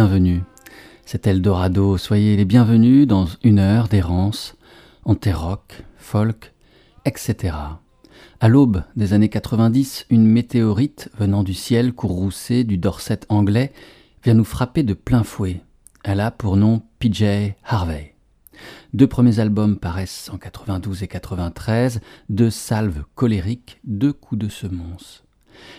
Bienvenus. C'est Eldorado, soyez les bienvenus dans une heure d'errance, rock, folk, etc. À l'aube des années 90, une météorite venant du ciel courroucé du Dorset anglais vient nous frapper de plein fouet. Elle a pour nom PJ Harvey. Deux premiers albums paraissent en 92 et 93, deux salves colériques, deux coups de semonce.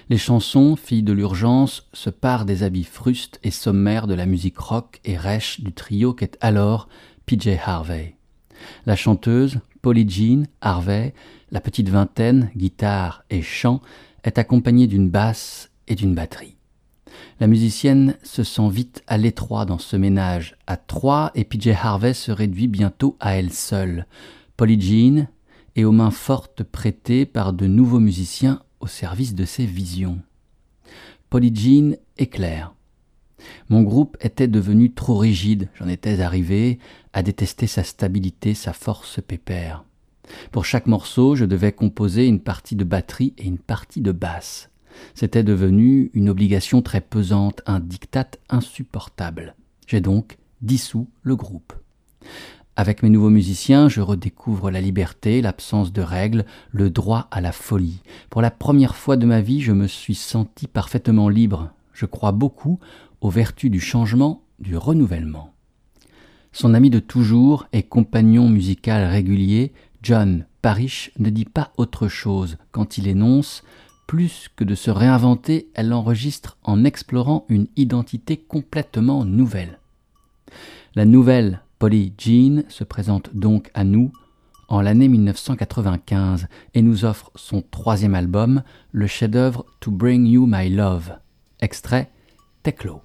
Les chansons, filles de l'urgence, se parent des habits frustes et sommaires de la musique rock et rêche du trio qu'est alors PJ Harvey. La chanteuse, Polly Jean Harvey, la petite vingtaine, guitare et chant, est accompagnée d'une basse et d'une batterie. La musicienne se sent vite à l'étroit dans ce ménage à trois et PJ Harvey se réduit bientôt à elle seule. Polly Jean est aux mains fortes prêtées par de nouveaux musiciens au service de ses visions. Polygene est clair. Mon groupe était devenu trop rigide, j'en étais arrivé à détester sa stabilité, sa force pépère. Pour chaque morceau, je devais composer une partie de batterie et une partie de basse. C'était devenu une obligation très pesante, un diktat insupportable. J'ai donc dissous le groupe. Avec mes nouveaux musiciens, je redécouvre la liberté, l'absence de règles, le droit à la folie. Pour la première fois de ma vie, je me suis senti parfaitement libre. Je crois beaucoup aux vertus du changement, du renouvellement. Son ami de toujours et compagnon musical régulier, John Parrish, ne dit pas autre chose quand il énonce plus que de se réinventer, elle l'enregistre en explorant une identité complètement nouvelle. La nouvelle Polly Jean se présente donc à nous en l'année 1995 et nous offre son troisième album, le chef-d'œuvre To Bring You My Love, extrait Teclo.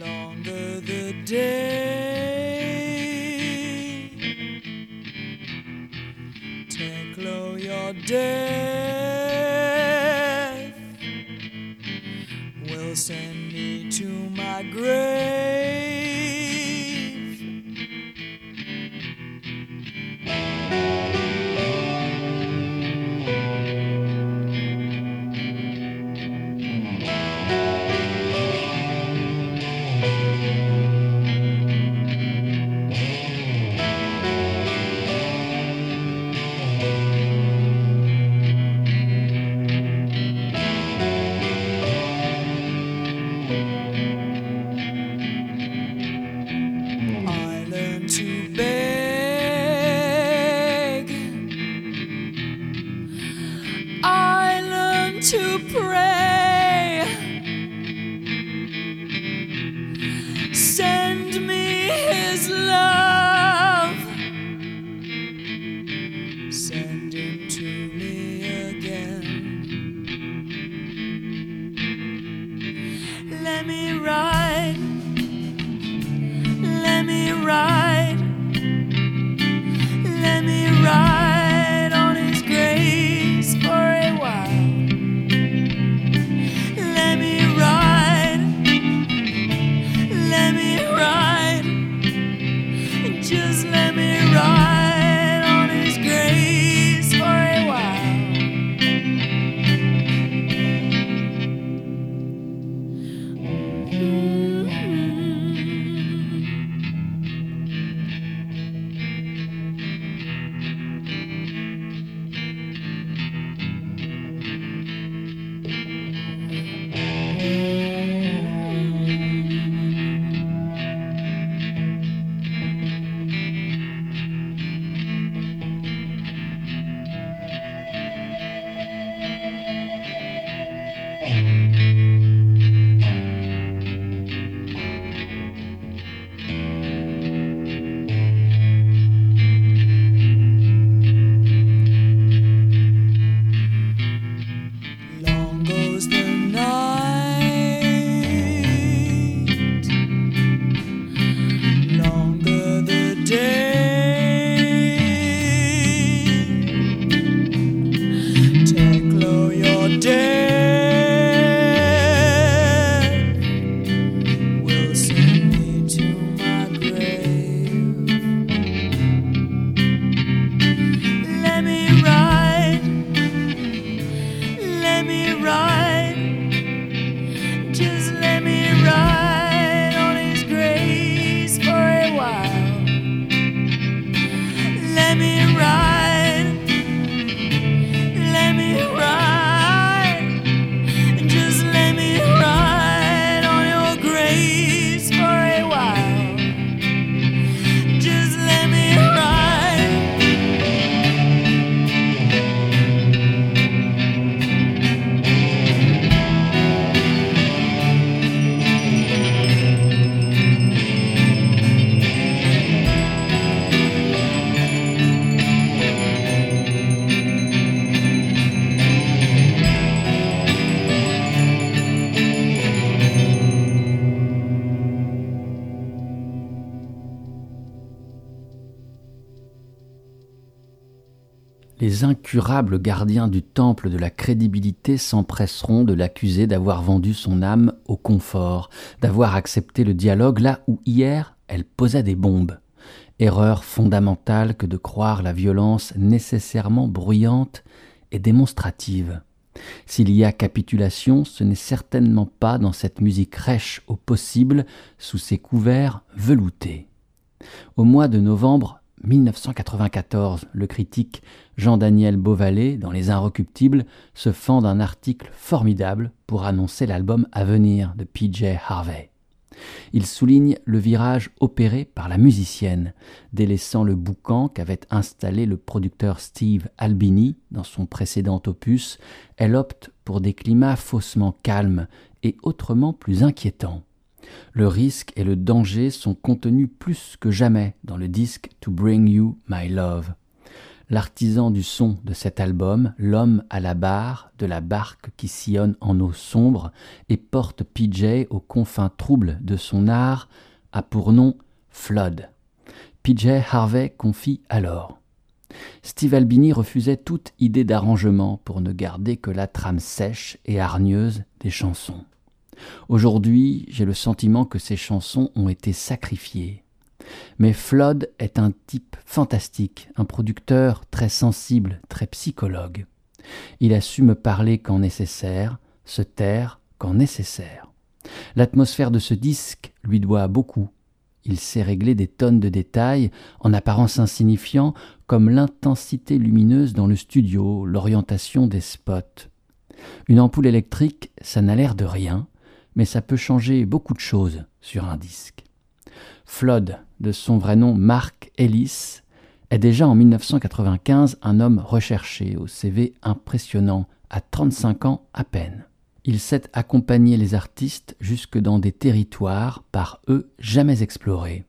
Longer the day. Take your death will send me to my grave. Les incurables gardiens du temple de la crédibilité s'empresseront de l'accuser d'avoir vendu son âme au confort, d'avoir accepté le dialogue là où hier elle posait des bombes. Erreur fondamentale que de croire la violence nécessairement bruyante et démonstrative. S'il y a capitulation, ce n'est certainement pas dans cette musique rêche au possible, sous ses couverts veloutés. Au mois de novembre 1994, le critique Jean-Daniel Beauvalet, dans Les Inrecuptibles, se fend d'un article formidable pour annoncer l'album à venir de PJ Harvey. Il souligne le virage opéré par la musicienne, délaissant le boucan qu'avait installé le producteur Steve Albini dans son précédent opus, elle opte pour des climats faussement calmes et autrement plus inquiétants. Le risque et le danger sont contenus plus que jamais dans le disque To Bring You My Love. L'artisan du son de cet album, l'homme à la barre de la barque qui sillonne en eau sombre et porte PJ aux confins troubles de son art, a pour nom Flood. PJ Harvey confie alors. Steve Albini refusait toute idée d'arrangement pour ne garder que la trame sèche et hargneuse des chansons. Aujourd'hui, j'ai le sentiment que ces chansons ont été sacrifiées. Mais Flood est un type fantastique, un producteur très sensible, très psychologue. Il a su me parler quand nécessaire, se taire quand nécessaire. L'atmosphère de ce disque lui doit beaucoup. Il sait régler des tonnes de détails, en apparence insignifiants, comme l'intensité lumineuse dans le studio, l'orientation des spots. Une ampoule électrique, ça n'a l'air de rien, mais ça peut changer beaucoup de choses sur un disque. Flood, de son vrai nom Mark Ellis, est déjà en 1995 un homme recherché au CV impressionnant, à 35 ans à peine. Il sait accompagner les artistes jusque dans des territoires par eux jamais explorés.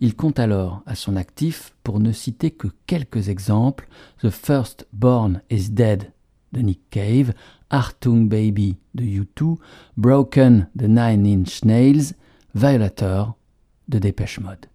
Il compte alors à son actif, pour ne citer que quelques exemples, The First Born is Dead de Nick Cave, Artung Baby de U2, Broken de Nine Inch Nails, Violator de Dépêche Mode.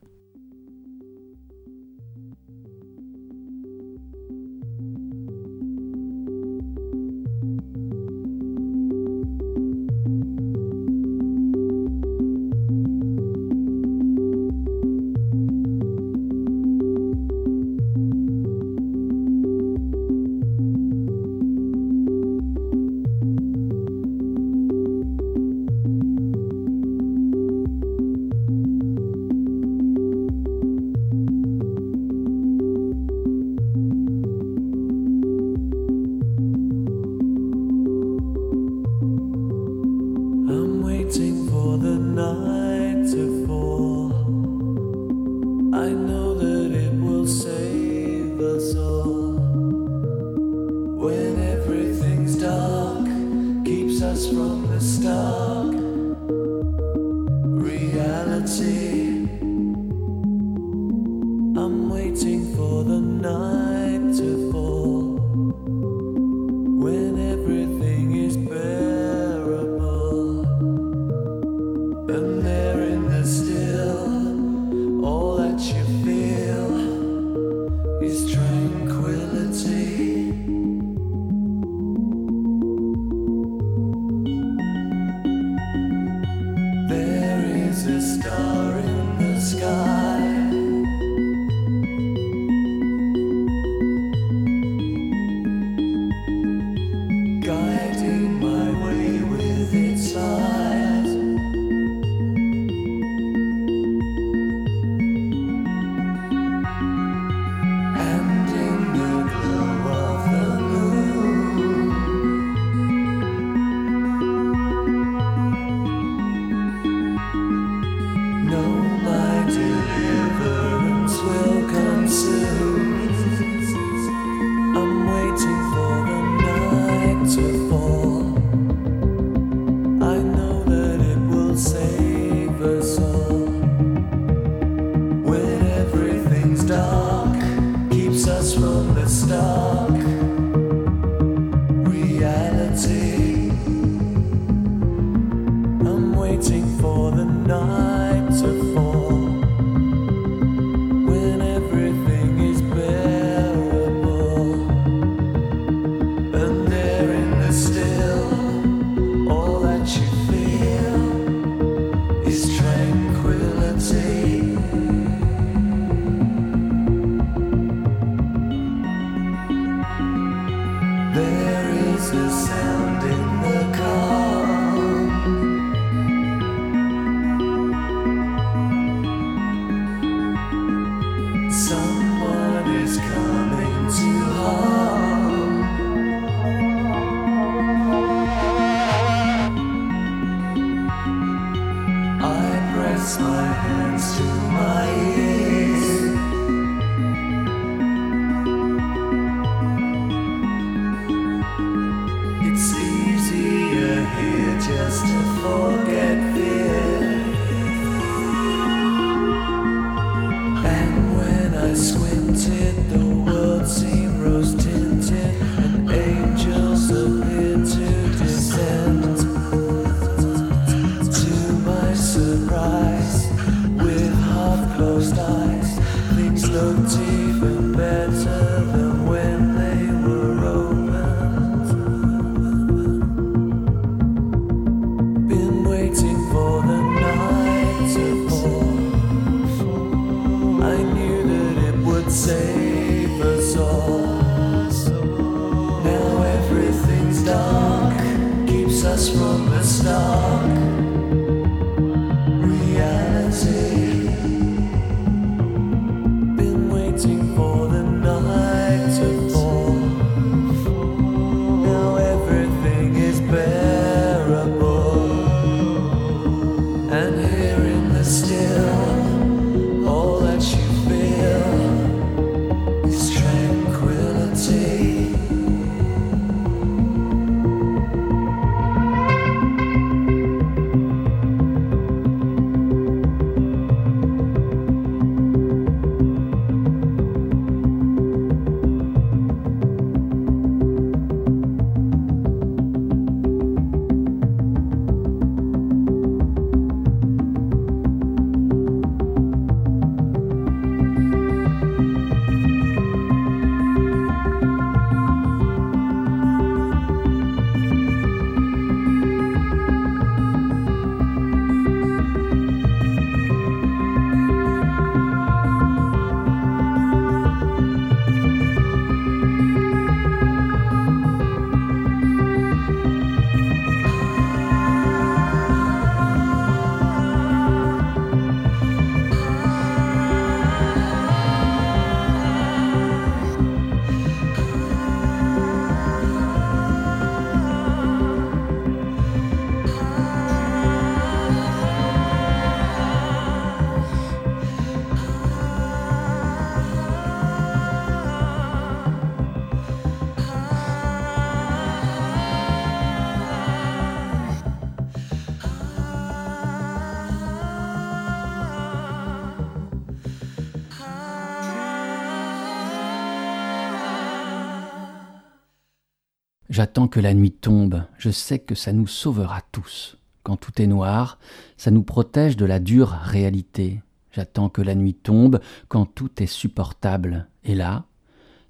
J'attends que la nuit tombe, je sais que ça nous sauvera tous. Quand tout est noir, ça nous protège de la dure réalité. J'attends que la nuit tombe quand tout est supportable. Et là,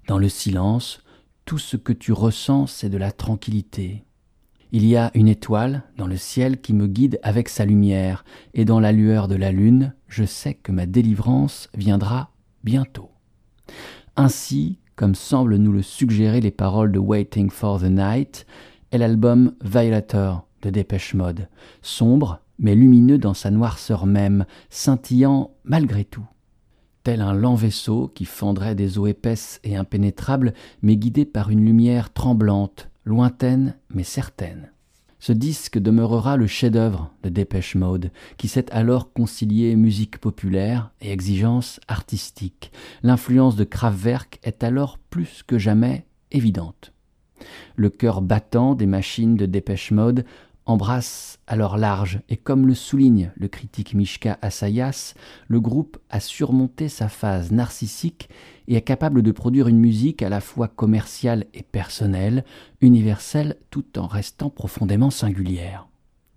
dans le silence, tout ce que tu ressens, c'est de la tranquillité. Il y a une étoile dans le ciel qui me guide avec sa lumière, et dans la lueur de la lune, je sais que ma délivrance viendra bientôt. Ainsi, comme semblent nous le suggérer les paroles de Waiting for the Night, est l'album Violator de Dépêche Mode, sombre mais lumineux dans sa noirceur même, scintillant malgré tout. Tel un lent vaisseau qui fendrait des eaux épaisses et impénétrables, mais guidé par une lumière tremblante, lointaine mais certaine. Ce disque demeurera le chef-d'œuvre de Dépêche Mode, qui sait alors concilier musique populaire et exigence artistique. L'influence de Kraftwerk est alors plus que jamais évidente. Le cœur battant des machines de Dépêche Mode embrasse alors large, et comme le souligne le critique Mishka Asayas, le groupe a surmonté sa phase narcissique et est capable de produire une musique à la fois commerciale et personnelle, universelle tout en restant profondément singulière.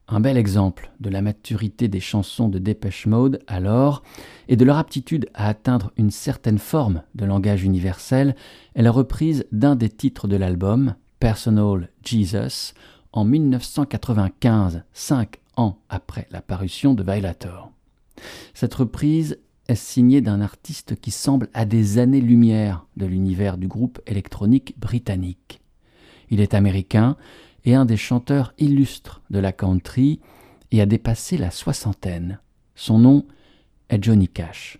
Un bel exemple de la maturité des chansons de Dépêche Mode, alors, et de leur aptitude à atteindre une certaine forme de langage universel, est la reprise d'un des titres de l'album, Personal Jesus, en 1995, cinq ans après la parution de Violator. Cette reprise est signée d'un artiste qui semble à des années-lumière de l'univers du groupe électronique britannique. Il est américain et un des chanteurs illustres de la country et a dépassé la soixantaine. Son nom est Johnny Cash.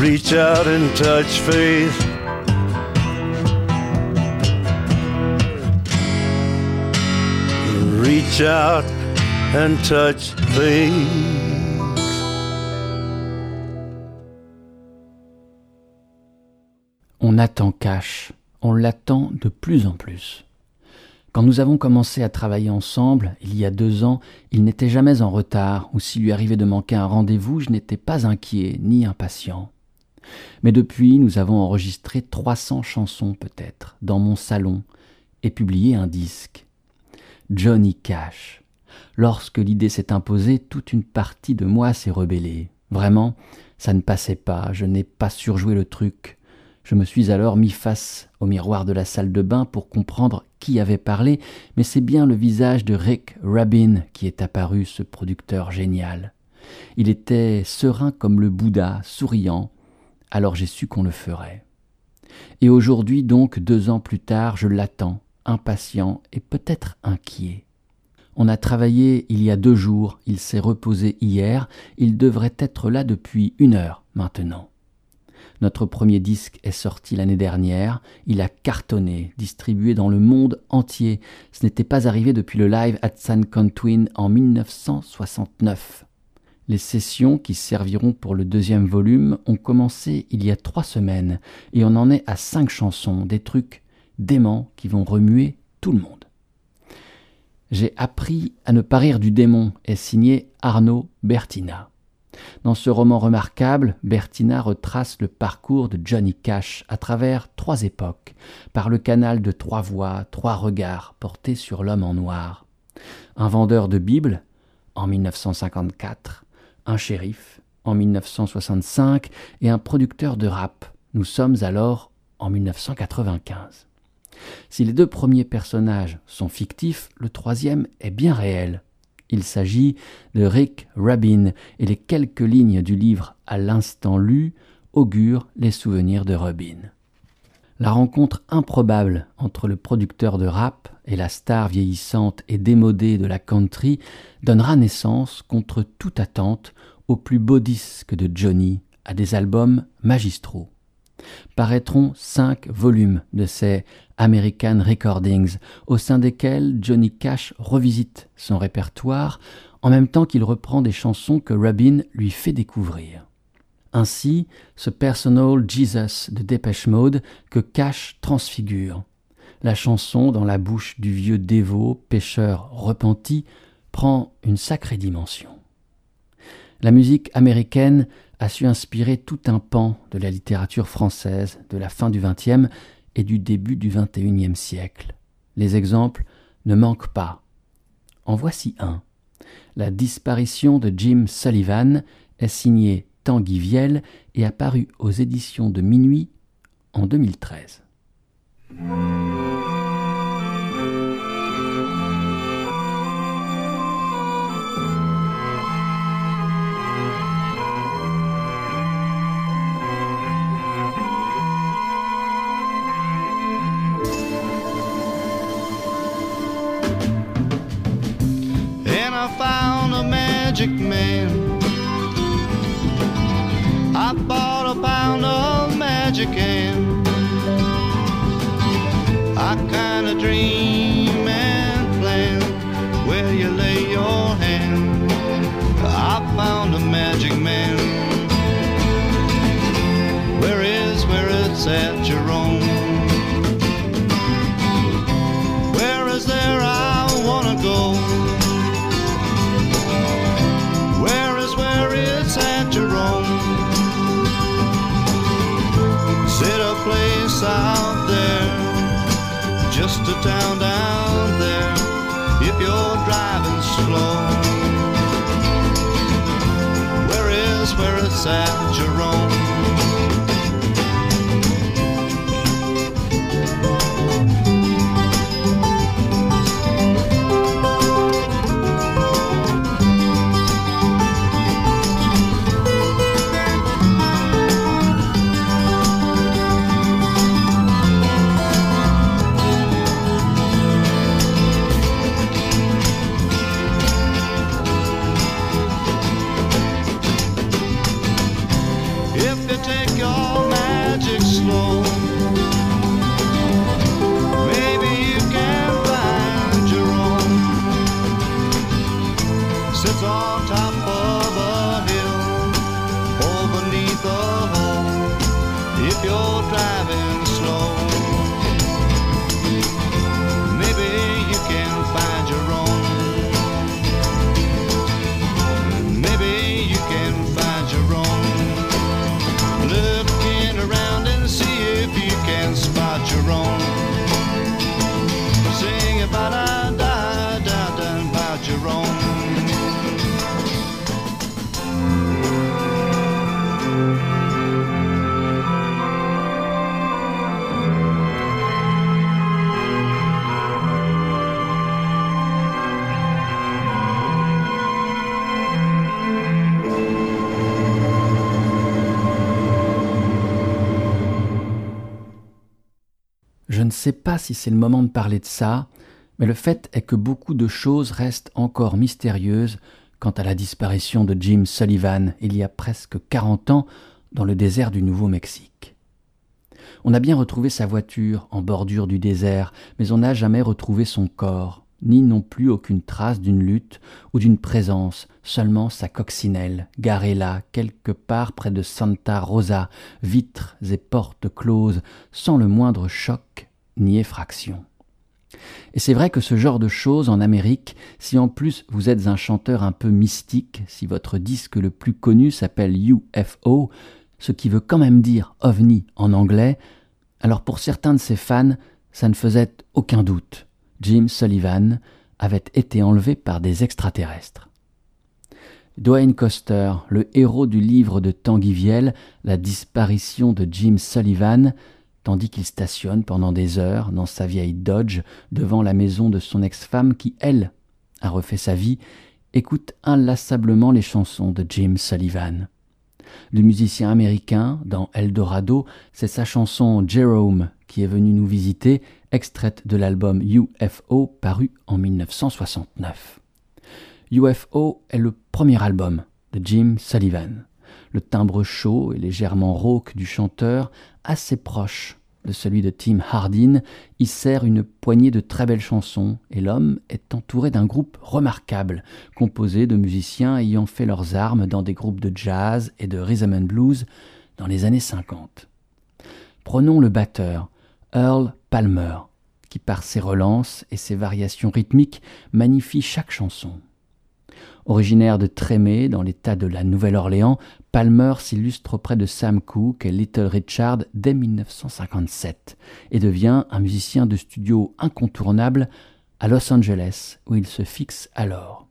Reach out and touch faith. Reach out and touch faith. On attend cash, on l'attend de plus en plus. Quand nous avons commencé à travailler ensemble, il y a deux ans, il n'était jamais en retard, ou s'il lui arrivait de manquer un rendez-vous, je n'étais pas inquiet ni impatient. Mais depuis, nous avons enregistré 300 chansons peut-être, dans mon salon, et publié un disque. Johnny Cash. Lorsque l'idée s'est imposée, toute une partie de moi s'est rebellée. Vraiment, ça ne passait pas, je n'ai pas surjoué le truc. Je me suis alors mis face au miroir de la salle de bain pour comprendre qui avait parlé, mais c'est bien le visage de Rick Rabin qui est apparu, ce producteur génial. Il était serein comme le Bouddha, souriant, alors j'ai su qu'on le ferait. Et aujourd'hui donc, deux ans plus tard, je l'attends, impatient et peut-être inquiet. On a travaillé il y a deux jours, il s'est reposé hier, il devrait être là depuis une heure maintenant. Notre premier disque est sorti l'année dernière, il a cartonné, distribué dans le monde entier. Ce n'était pas arrivé depuis le live at San Quentin en 1969. Les sessions qui serviront pour le deuxième volume ont commencé il y a trois semaines et on en est à cinq chansons, des trucs déments qui vont remuer tout le monde. J'ai appris à ne pas rire du démon est signé Arnaud Bertina. Dans ce roman remarquable, Bertina retrace le parcours de Johnny Cash à travers trois époques, par le canal de trois voix, trois regards portés sur l'homme en noir. Un vendeur de Bibles, en 1954, un shérif, en 1965, et un producteur de rap. Nous sommes alors en 1995. Si les deux premiers personnages sont fictifs, le troisième est bien réel. Il s'agit de Rick Rubin et les quelques lignes du livre à l'instant lu augurent les souvenirs de Rubin. La rencontre improbable entre le producteur de rap et la star vieillissante et démodée de la country donnera naissance, contre toute attente, au plus beau disque de Johnny, à des albums magistraux paraîtront cinq volumes de ces American Recordings, au sein desquels Johnny Cash revisite son répertoire en même temps qu'il reprend des chansons que Rabin lui fait découvrir. Ainsi, ce Personal Jesus de Dépêche Mode que Cash transfigure. La chanson, dans la bouche du vieux dévot, pêcheur repenti, prend une sacrée dimension. La musique américaine a su inspirer tout un pan de la littérature française de la fin du XXe et du début du XXIe siècle. Les exemples ne manquent pas. En voici un. La disparition de Jim Sullivan est signée Tanguy Viel et apparu aux éditions de Minuit en 2013. magic man. At, Jerome? Where is there I wanna go? Where is where it's at Jerome? Is it a place out there, just a town down there, if you're driving slow. Where is, where it's at, Jerome? C'est le moment de parler de ça, mais le fait est que beaucoup de choses restent encore mystérieuses quant à la disparition de Jim Sullivan il y a presque 40 ans dans le désert du Nouveau-Mexique. On a bien retrouvé sa voiture en bordure du désert, mais on n'a jamais retrouvé son corps, ni non plus aucune trace d'une lutte ou d'une présence, seulement sa coccinelle, garée là, quelque part près de Santa Rosa, vitres et portes closes, sans le moindre choc ni effraction. Et c'est vrai que ce genre de choses en Amérique, si en plus vous êtes un chanteur un peu mystique, si votre disque le plus connu s'appelle UFO, ce qui veut quand même dire ovni en anglais, alors pour certains de ses fans, ça ne faisait aucun doute. Jim Sullivan avait été enlevé par des extraterrestres. Dwayne Coster, le héros du livre de Tanguy Viel, La disparition de Jim Sullivan, tandis qu'il stationne pendant des heures dans sa vieille Dodge devant la maison de son ex-femme qui, elle, a refait sa vie, écoute inlassablement les chansons de Jim Sullivan. Le musicien américain, dans Eldorado, c'est sa chanson Jerome qui est venue nous visiter, extraite de l'album UFO paru en 1969. UFO est le premier album de Jim Sullivan. Le timbre chaud et légèrement rauque du chanteur, assez proche de celui de Tim Hardin, y sert une poignée de très belles chansons, et l'homme est entouré d'un groupe remarquable, composé de musiciens ayant fait leurs armes dans des groupes de jazz et de rhythm and blues dans les années 50. Prenons le batteur, Earl Palmer, qui par ses relances et ses variations rythmiques magnifie chaque chanson. Originaire de Trémé, dans l'État de la Nouvelle-Orléans, Palmer s'illustre auprès de Sam Cooke et Little Richard dès 1957 et devient un musicien de studio incontournable à Los Angeles, où il se fixe alors.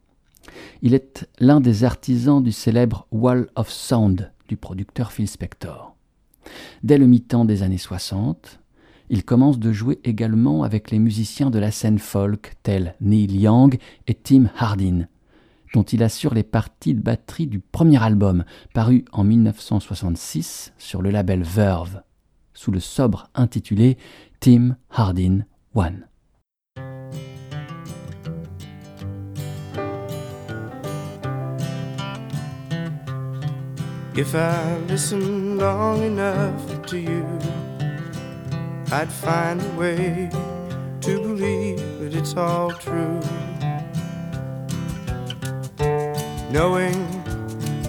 Il est l'un des artisans du célèbre Wall of Sound du producteur Phil Spector. Dès le mi-temps des années 60, il commence de jouer également avec les musiciens de la scène folk tels Neil Young et Tim Hardin, dont il assure les parties de batterie du premier album, paru en 1966 sur le label Verve, sous le sobre intitulé Tim Hardin One. If I listen long enough to you, I'd find a way to believe that it's all true. Knowing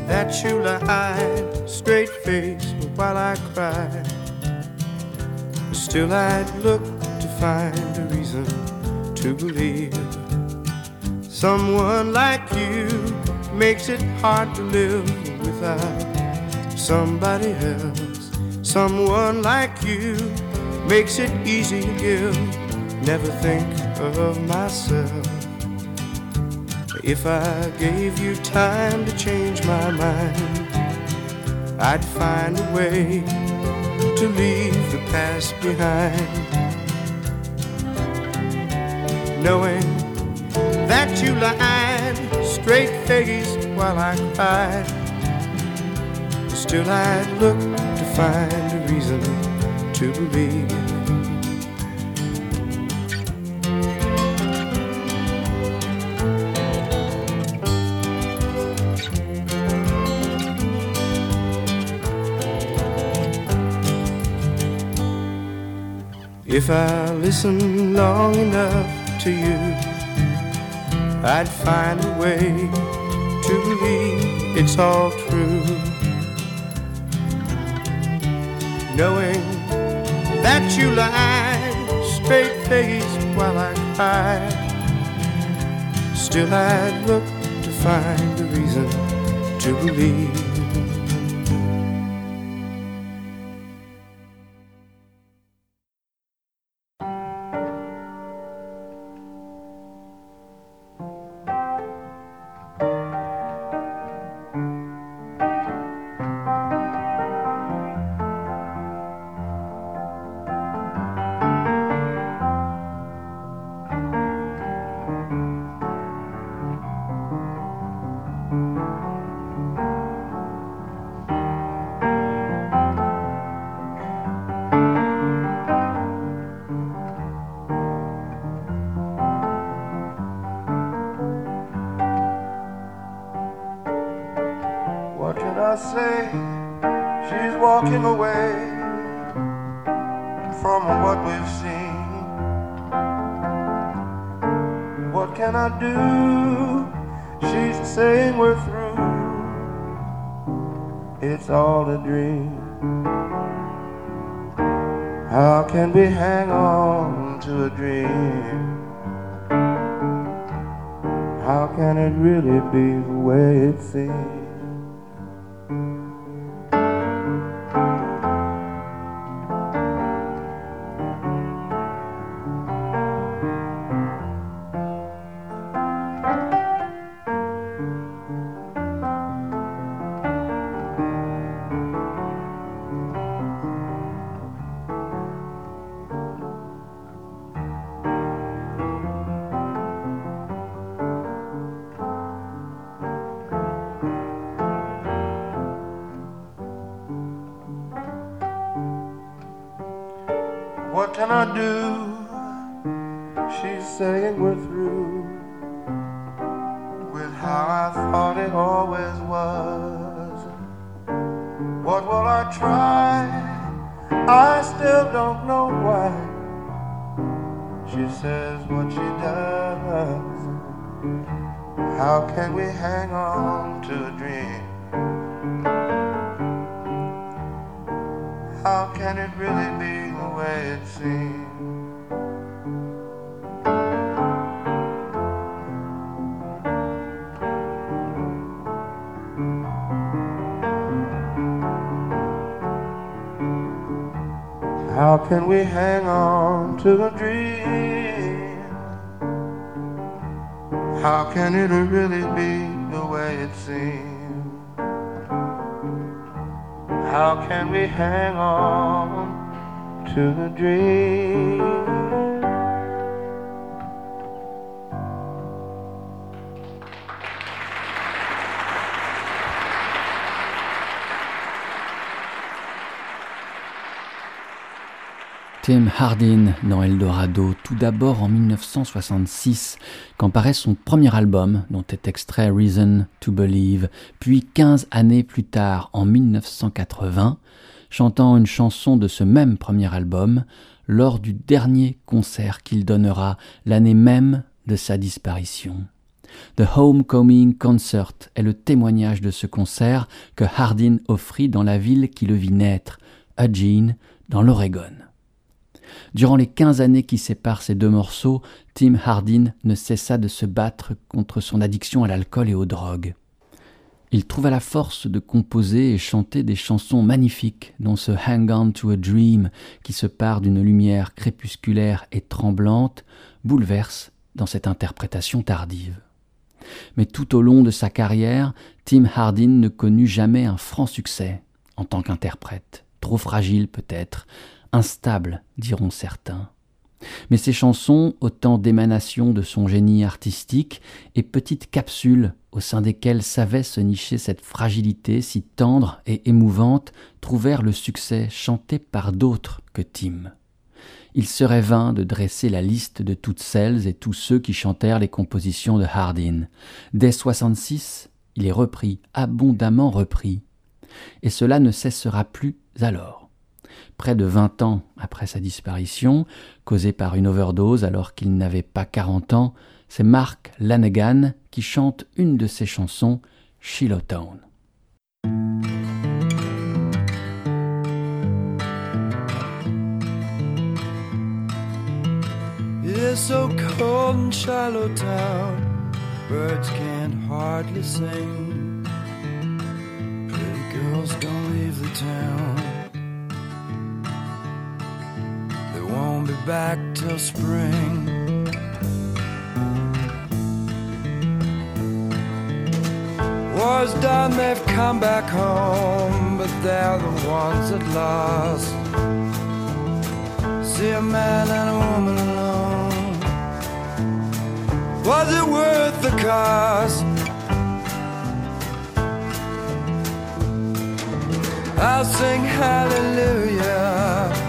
that you lie straight faced while I cry. Still, I'd look to find a reason to believe someone like you makes it hard to live without somebody else. Someone like you makes it easy to give. Never think of myself. If I gave you time to change my mind, I'd find a way to leave the past behind. Knowing that you lied straight faced while I cried, still I'd look to find a reason to believe. If I listened long enough to you, I'd find a way to believe it's all true. Knowing that you lied straight faced while I cried, still I'd look to find a reason to believe. say she's walking away from what we've seen. What can I do? She's saying we're through. It's all a dream. How can we hang on to a dream? How can it really be the way it seems? Can it really be the way it seems? How can we hang on to a dream? How can it really be the way it seems? How can we hang on to the dream? Tim Hardin dans Eldorado, tout d'abord en 1966, quand paraît son premier album, dont est extrait Reason to Believe, puis 15 années plus tard, en 1980, chantant une chanson de ce même premier album, lors du dernier concert qu'il donnera l'année même de sa disparition. The Homecoming Concert est le témoignage de ce concert que Hardin offrit dans la ville qui le vit naître, Eugene, dans l'Oregon. Durant les quinze années qui séparent ces deux morceaux, Tim Hardin ne cessa de se battre contre son addiction à l'alcool et aux drogues. Il trouva la force de composer et chanter des chansons magnifiques, dont ce Hang On to a Dream, qui se part d'une lumière crépusculaire et tremblante, bouleverse dans cette interprétation tardive. Mais tout au long de sa carrière, Tim Hardin ne connut jamais un franc succès en tant qu'interprète, trop fragile peut-être, instable, diront certains. Mais ces chansons, autant d'émanations de son génie artistique et petites capsules au sein desquelles savait se nicher cette fragilité si tendre et émouvante, trouvèrent le succès chanté par d'autres que Tim. Il serait vain de dresser la liste de toutes celles et tous ceux qui chantèrent les compositions de Hardin. Dès 66, il est repris, abondamment repris. Et cela ne cessera plus alors près de vingt ans après sa disparition, causée par une overdose alors qu'il n'avait pas quarante ans, c'est Mark Lanegan qui chante une de ses chansons, Shiloh Town. so cold in Shiloh Town, birds can't hardly sing. Pretty girls don't leave the town. Won't be back till spring. War's done, they've come back home, but they're the ones that lost. See a man and a woman alone. Was it worth the cost? I'll sing hallelujah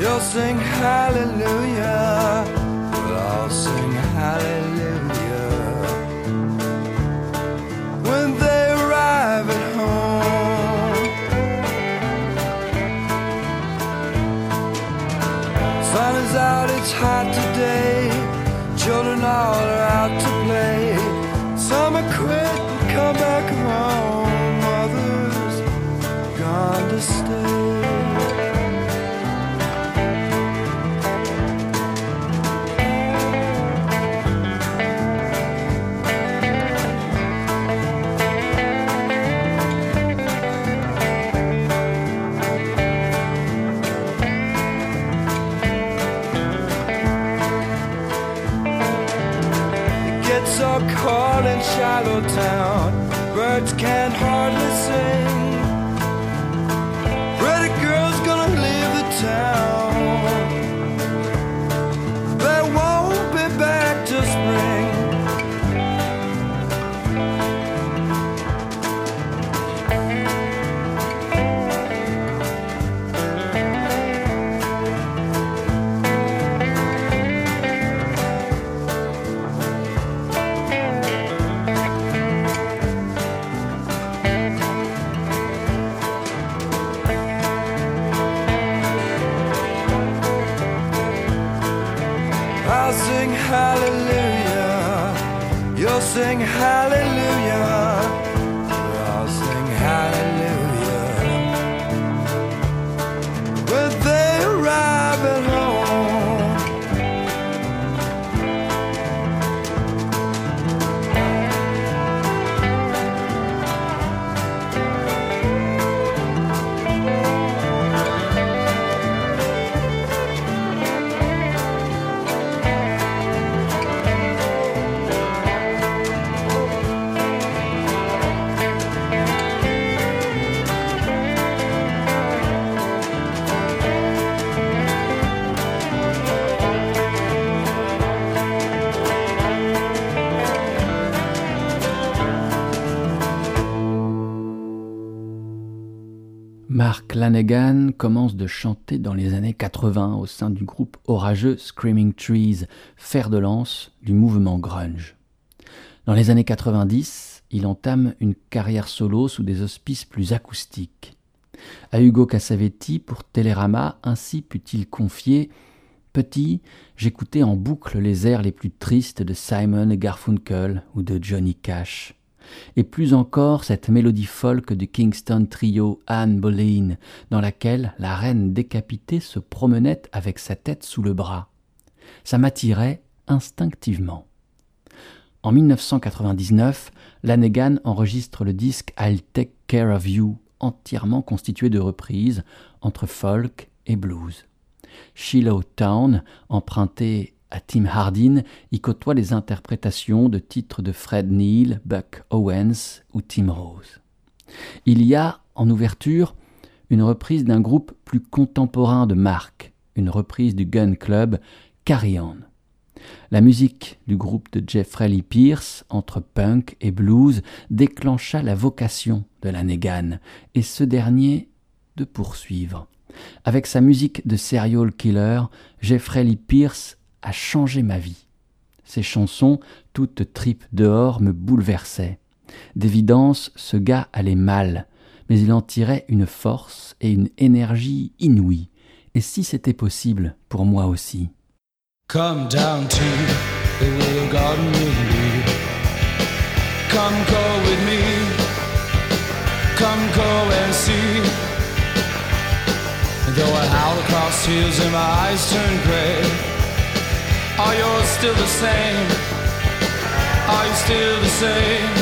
You'll sing hallelujah. We'll all sing hallelujah. When they arrive at home, sun is out, it's hot today. Children all are out to play. Some are quit and come back home. Others gone to stay. Shallow town. Birds can't hardly Mark Lanegan commence de chanter dans les années 80 au sein du groupe orageux Screaming Trees, fer de lance du mouvement grunge. Dans les années 90, il entame une carrière solo sous des auspices plus acoustiques. À Hugo Cassavetti pour Télérama, ainsi put-il confier Petit, j'écoutais en boucle les airs les plus tristes de Simon Garfunkel ou de Johnny Cash et plus encore cette mélodie folk du Kingston Trio Anne Boleyn, dans laquelle la reine décapitée se promenait avec sa tête sous le bras. Ça m'attirait instinctivement. En 1999, Lanegan enregistre le disque I'll Take Care of You, entièrement constitué de reprises entre folk et blues. Shiloh Town, emprunté à Tim Hardin, y côtoie les interprétations de titres de Fred Neil, Buck Owens ou Tim Rose. Il y a, en ouverture, une reprise d'un groupe plus contemporain de Mark, une reprise du Gun Club, Carry On. La musique du groupe de Jeffrey Pierce, entre punk et blues, déclencha la vocation de la Negan, et ce dernier de poursuivre. Avec sa musique de serial killer, Jeffrey Pierce a changé ma vie. Ses chansons, toutes tripes dehors, me bouleversaient. D'évidence, ce gars allait mal, mais il en tirait une force et une énergie inouïes. Et si c'était possible pour moi aussi? Come go with me. Come go and see. Though I howl across and my eyes turn gray, are you still the same? Are you still the same?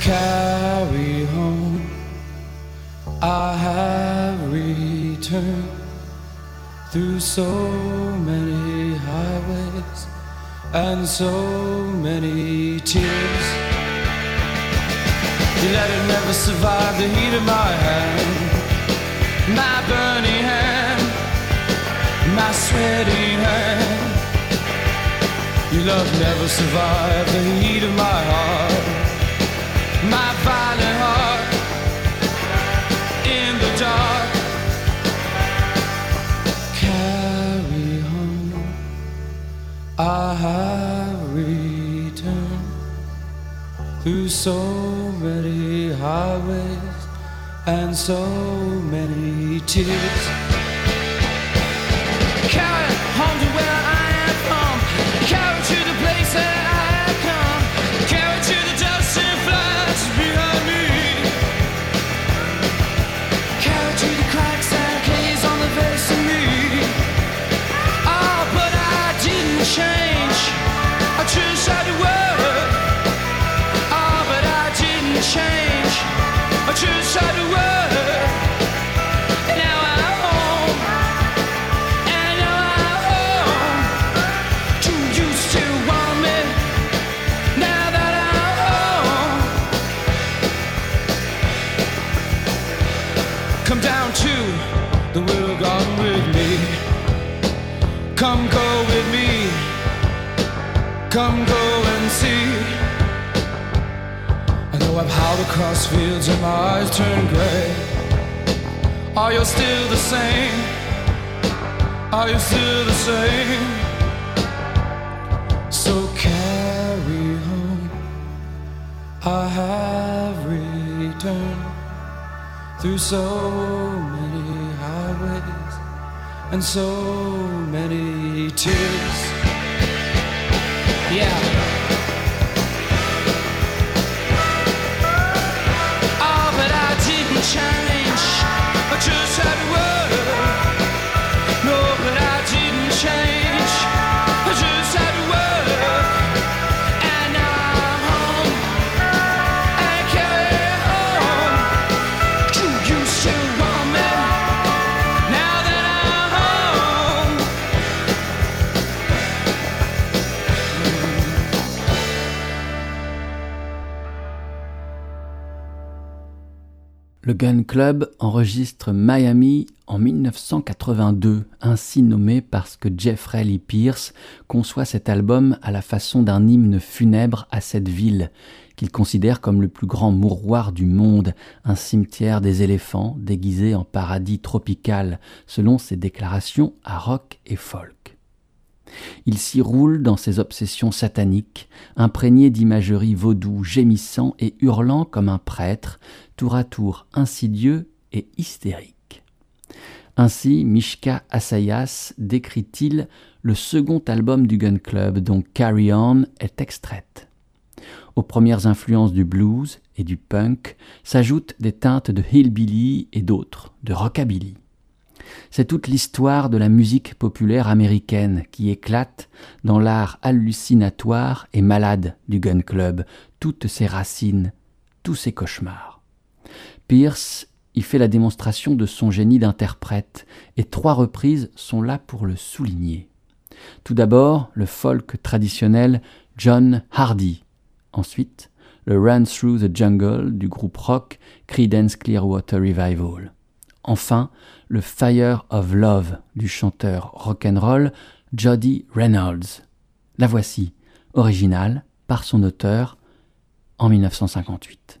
Carry home. I have returned through so many highways and so many tears. You let it never survive the heat of my hand, my my hand. Your love never survived the heat of my heart, my violent heart in the dark. carry home. I have returned through so many highways and so many tears. Come go and see. I know I've howled across fields and my eyes turn gray. Are you still the same? Are you still the same? So carry home. I have returned through so many highways and so many tears. Le Gun Club enregistre Miami en 1982, ainsi nommé parce que Jeffrey Lee Pierce conçoit cet album à la façon d'un hymne funèbre à cette ville, qu'il considère comme le plus grand mouroir du monde, un cimetière des éléphants déguisé en paradis tropical, selon ses déclarations à rock et folk. Il s'y roule dans ses obsessions sataniques, imprégné d'imagerie vaudou, gémissant et hurlant comme un prêtre, tour à tour insidieux et hystérique. Ainsi, Mishka Asayas décrit-il le second album du Gun Club dont Carry On est extraite. Aux premières influences du blues et du punk s'ajoutent des teintes de hillbilly et d'autres, de rockabilly. C'est toute l'histoire de la musique populaire américaine qui éclate dans l'art hallucinatoire et malade du Gun Club, toutes ses racines, tous ses cauchemars. Pierce y fait la démonstration de son génie d'interprète, et trois reprises sont là pour le souligner. Tout d'abord, le folk traditionnel John Hardy. Ensuite, le Run Through the Jungle du groupe rock Creedence Clearwater Revival. Enfin, le Fire of Love du chanteur rock'n'roll Jody Reynolds. La voici, originale, par son auteur, en 1958.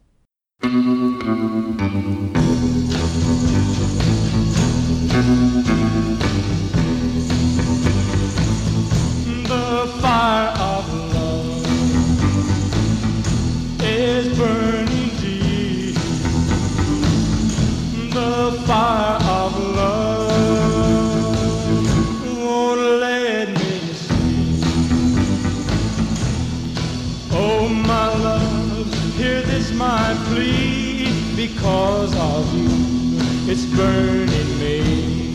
Burning me.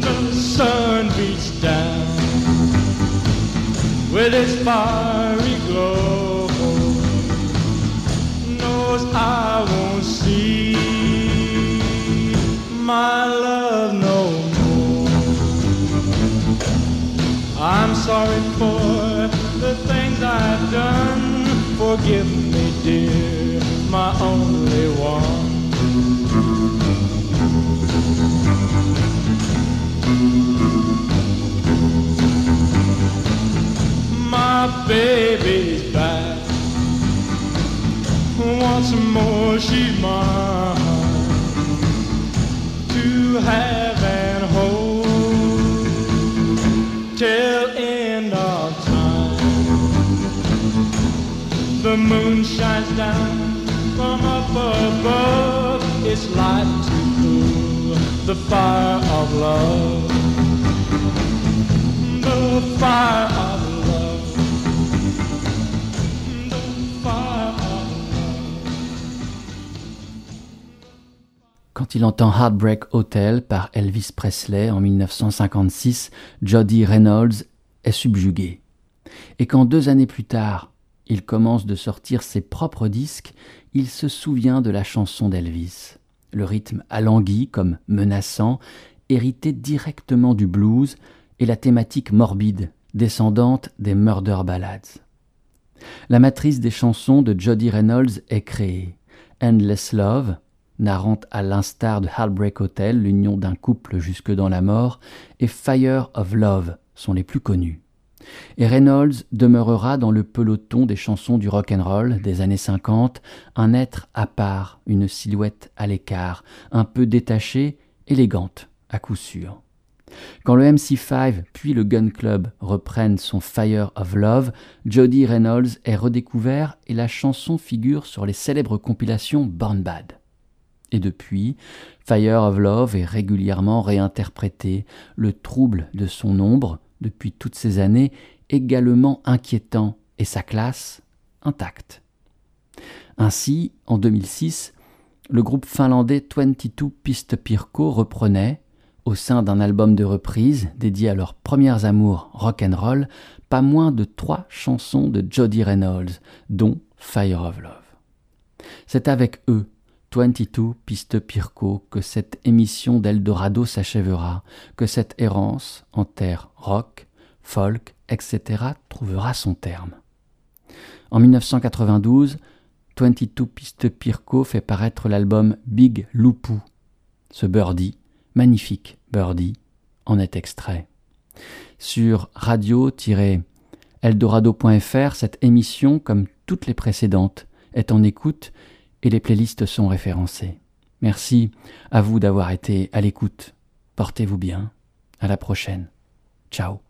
The sun beats down with its fiery glow. Knows I won't see my love no more. I'm sorry for the things I've done. Forgive me, dear, my only one. My baby's back. Once more she's mine to have and hold till end of time. The moon shines down The fire of love. Quand il entend Heartbreak Hotel par Elvis Presley en 1956, Jody Reynolds est subjugué. Et quand deux années plus tard, il commence de sortir ses propres disques, il se souvient de la chanson d'Elvis. Le rythme alangui comme menaçant, hérité directement du blues, et la thématique morbide, descendante des murder ballads. La matrice des chansons de Jody Reynolds est créée. Endless Love, narrant à l'instar de Heartbreak Hotel l'union d'un couple jusque dans la mort, et Fire of Love sont les plus connus. Et Reynolds demeurera dans le peloton des chansons du rock and roll des années 50, un être à part, une silhouette à l'écart, un peu détachée, élégante à coup sûr. Quand le MC5 puis le Gun Club reprennent son Fire of Love, Jody Reynolds est redécouvert et la chanson figure sur les célèbres compilations Born Bad. Et depuis, Fire of Love est régulièrement réinterprété, le trouble de son ombre, depuis toutes ces années, également inquiétant et sa classe intacte. Ainsi, en 2006, le groupe finlandais 22 Piste Pirko reprenait, au sein d'un album de reprise dédié à leurs premières amours rock and roll, pas moins de trois chansons de Jody Reynolds, dont Fire of Love. C'est avec eux, 22 Piste Pirco, que cette émission d'Eldorado s'achèvera, que cette errance en terre rock, folk, etc. trouvera son terme. En 1992, 22 Piste Pirco fait paraître l'album Big Loupou. Ce birdie, magnifique birdie, en est extrait. Sur radio-eldorado.fr, cette émission, comme toutes les précédentes, est en écoute et les playlists sont référencées. Merci à vous d'avoir été à l'écoute. Portez-vous bien. À la prochaine. Ciao.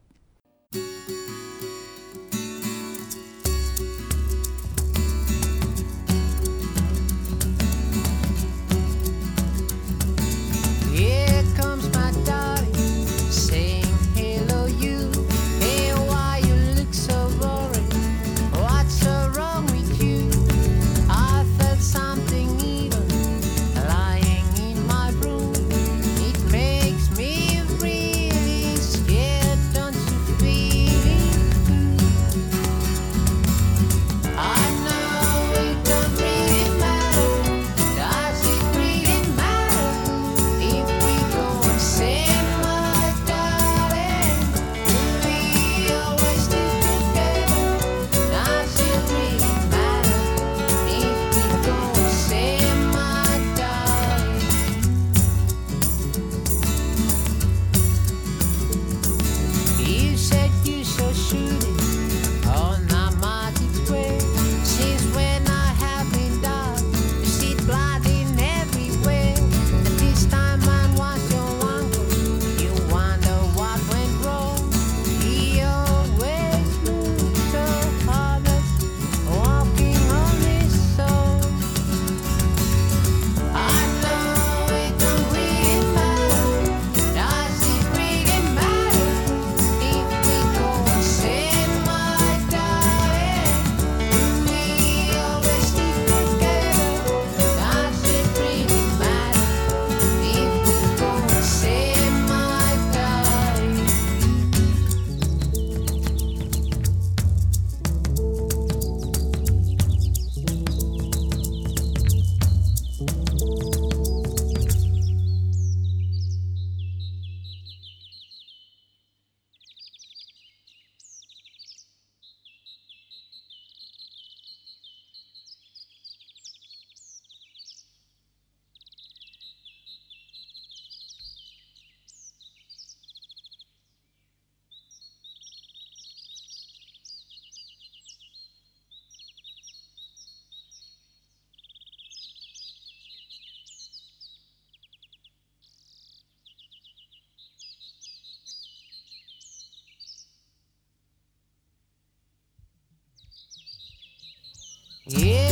Yeah.